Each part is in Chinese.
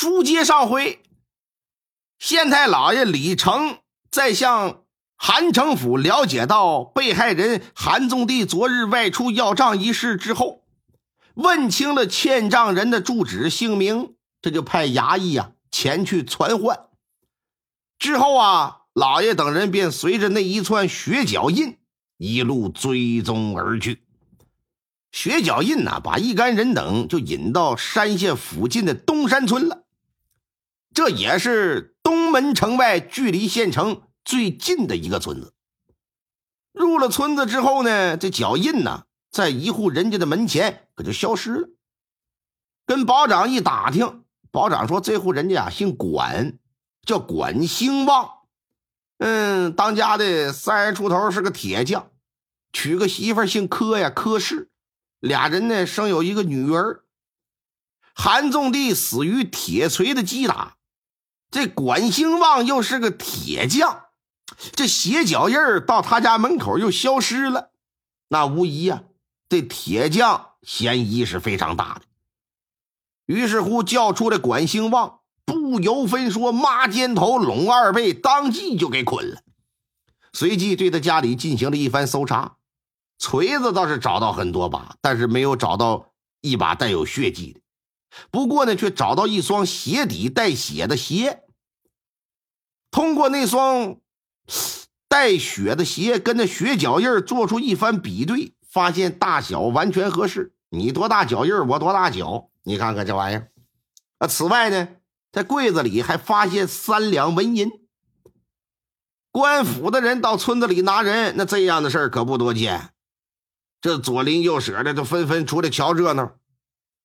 书接上回，县太老爷李成在向韩城府了解到被害人韩宗地昨日外出要账一事之后，问清了欠账人的住址姓名，这就派衙役啊前去传唤。之后啊，老爷等人便随着那一串血脚印一路追踪而去。血脚印呐，把一干人等就引到山县附近的东山村了。这也是东门城外距离县城最近的一个村子。入了村子之后呢，这脚印呐，在一户人家的门前可就消失了。跟保长一打听，保长说这户人家啊姓管，叫管兴旺。嗯，当家的三十出头，是个铁匠，娶个媳妇姓柯呀，柯氏。俩人呢生有一个女儿。韩宗帝死于铁锤的击打，这管兴旺又是个铁匠，这鞋脚印到他家门口又消失了，那无疑呀，这铁匠嫌疑是非常大的。于是乎叫出来管兴旺，不由分说，抹肩头，拢二背，当即就给捆了。随即对他家里进行了一番搜查。锤子倒是找到很多把，但是没有找到一把带有血迹的。不过呢，却找到一双鞋底带血的鞋。通过那双带血的鞋跟那血脚印做出一番比对，发现大小完全合适。你多大脚印我多大脚，你看看这玩意儿。啊，此外呢，在柜子里还发现三两纹银。官府的人到村子里拿人，那这样的事儿可不多见。这左邻右舍的都纷纷出来瞧热闹，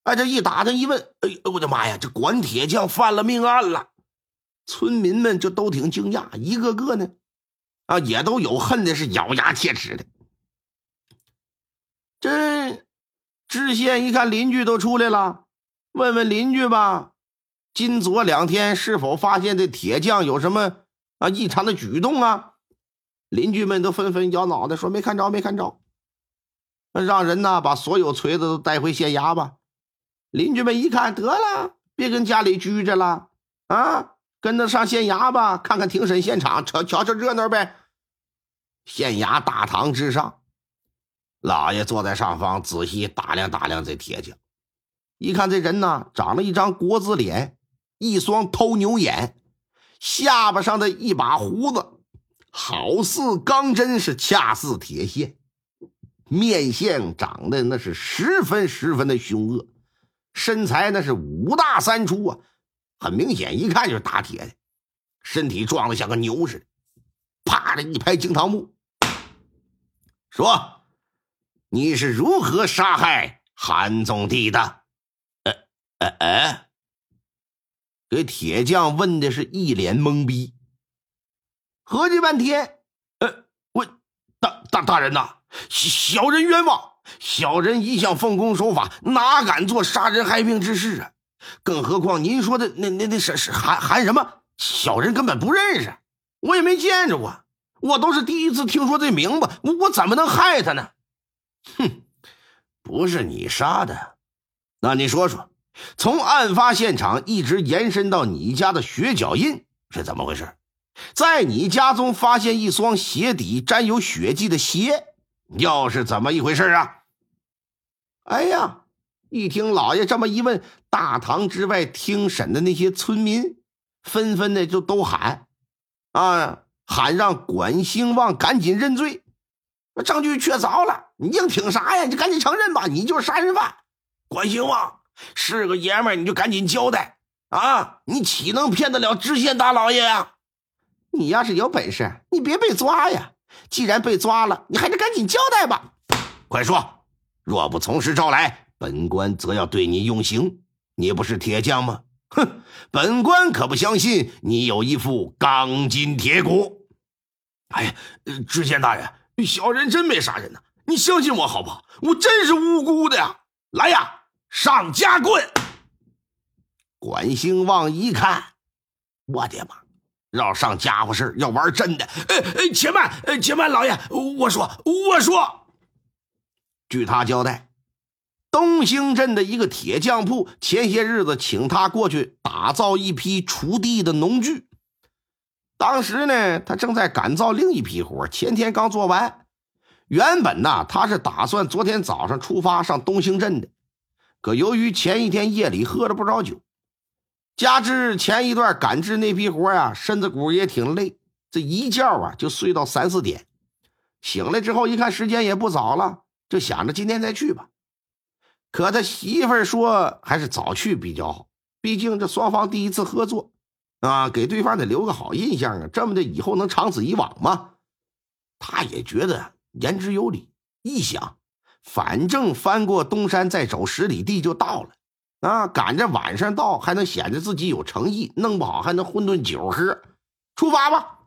哎，这一打听一问，哎呦我的妈呀，这管铁匠犯了命案了！村民们就都挺惊讶，一个个呢，啊，也都有恨的是咬牙切齿的。这知县一看邻居都出来了，问问邻居吧，今昨两天是否发现这铁匠有什么啊异常的举动啊？邻居们都纷纷摇脑袋说没看着，没看着。让人呢把所有锤子都带回县衙吧。邻居们一看，得了，别跟家里拘着了啊，跟着上县衙吧，看看庭审现场，瞧瞧瞧热闹呗。县衙大堂之上，老爷坐在上方，仔细打量打量这铁匠。一看这人呢，长了一张国字脸，一双偷牛眼，下巴上的一把胡子，好似钢针，是恰似铁线。面相长得那是十分十分的凶恶，身材那是五大三粗啊，很明显一看就是打铁的，身体壮得像个牛似的。啪的一拍惊堂木，说：“你是如何杀害韩宗帝的？”呃呃呃，给铁匠问的是一脸懵逼，合计半天，呃，问大大大人呐。小人冤枉，小人一向奉公守法，哪敢做杀人害命之事啊！更何况您说的那那那是是韩韩什么？小人根本不认识，我也没见着过，我都是第一次听说这名字，我我怎么能害他呢？哼，不是你杀的，那你说说，从案发现场一直延伸到你家的血脚印是怎么回事？在你家中发现一双鞋底沾有血迹的鞋。又是怎么一回事啊？哎呀！一听老爷这么一问，大堂之外听审的那些村民纷纷的就都喊：“啊，喊让管兴旺赶紧认罪！证据确凿了，你硬挺啥呀？你赶紧承认吧，你就是杀人犯！管兴旺是个爷们儿，你就赶紧交代啊！你岂能骗得了知县大老爷呀？你要是有本事，你别被抓呀！”既然被抓了，你还是赶紧交代吧！快说，若不从实招来，本官则要对你用刑。你不是铁匠吗？哼，本官可不相信你有一副钢筋铁骨。哎呀，知县大人，小人真没杀人呐，你相信我好不好？我真是无辜的呀！来呀，上夹棍！管兴旺一看，我的妈！要上家伙事要玩真的！哎哎，且慢，且慢，老爷，我说，我说，据他交代，东兴镇的一个铁匠铺，前些日子请他过去打造一批锄地的农具。当时呢，他正在赶造另一批活，前天刚做完。原本呢，他是打算昨天早上出发上东兴镇的，可由于前一天夜里喝了不少酒，加之前一段赶制那批活呀，身子骨也挺累，这一觉啊就睡到三四点。醒来之后一看，时间也不早了，就想着今天再去吧。可他媳妇儿说，还是早去比较好，毕竟这双方第一次合作，啊，给对方得留个好印象啊，这么的以后能长此以往吗？他也觉得言之有理，一想，反正翻过东山再走十里地就到了，啊，赶着晚上到还能显得自己有诚意，弄不好还能混顿酒喝，出发吧。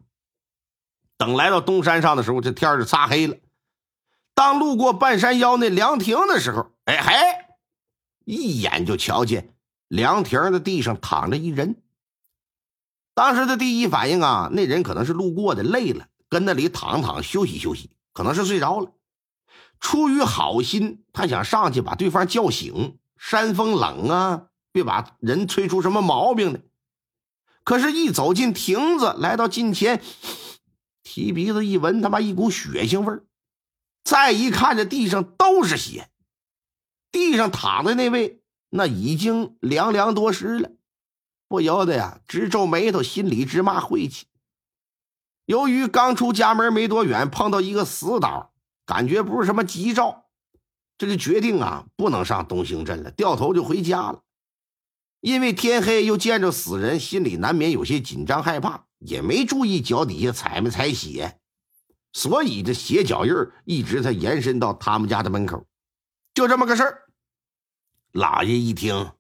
等来到东山上的时候，这天就擦黑了。当路过半山腰那凉亭的时候，哎嘿，一眼就瞧见凉亭的地上躺着一人。当时的第一反应啊，那人可能是路过的，累了，跟那里躺躺休息休息，可能是睡着了。出于好心，他想上去把对方叫醒。山风冷啊，别把人吹出什么毛病来。可是，一走进亭子，来到近前，提鼻子一闻，他妈一股血腥味儿。再一看，这地上都是血，地上躺的那位，那已经凉凉多时了，不由得呀直皱眉头，心里直骂晦气。由于刚出家门没多远，碰到一个死党，感觉不是什么吉兆，这就决定啊不能上东兴镇了，掉头就回家了。因为天黑又见着死人，心里难免有些紧张害怕，也没注意脚底下踩没踩血。所以这鞋脚印一直在延伸到他们家的门口，就这么个事儿。老爷一听，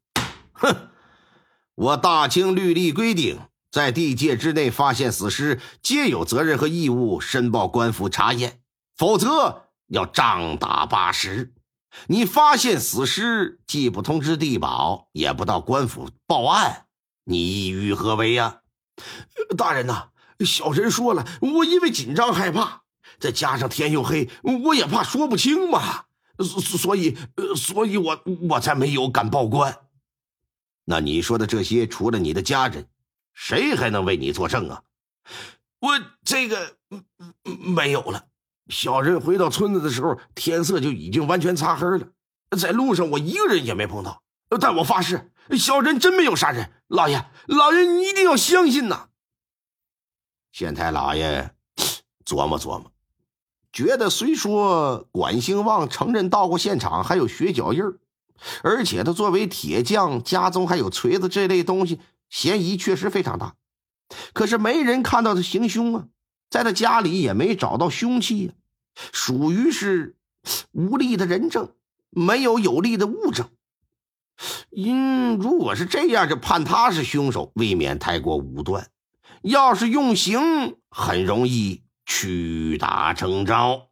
哼，我大清律例规定，在地界之内发现死尸，皆有责任和义务申报官府查验，否则要杖打八十。你发现死尸，既不通知地保，也不到官府报案，你意欲何为呀？大人呐，小人说了，我因为紧张害怕。再加上天又黑，我也怕说不清嘛，所所以，所以我我才没有敢报官。那你说的这些，除了你的家人，谁还能为你作证啊？我这个没有了。小人回到村子的时候，天色就已经完全擦黑了，在路上我一个人也没碰到。但我发誓，小人真没有杀人。老爷，老爷你一定要相信呐！县太老爷 琢磨琢磨。觉得虽说管兴旺承认到过现场，还有血脚印而且他作为铁匠，家中还有锤子这类东西，嫌疑确实非常大。可是没人看到他行凶啊，在他家里也没找到凶器呀，属于是无力的人证，没有有力的物证。因如果是这样，就判他是凶手，未免太过武断；要是用刑，很容易。屈打成招。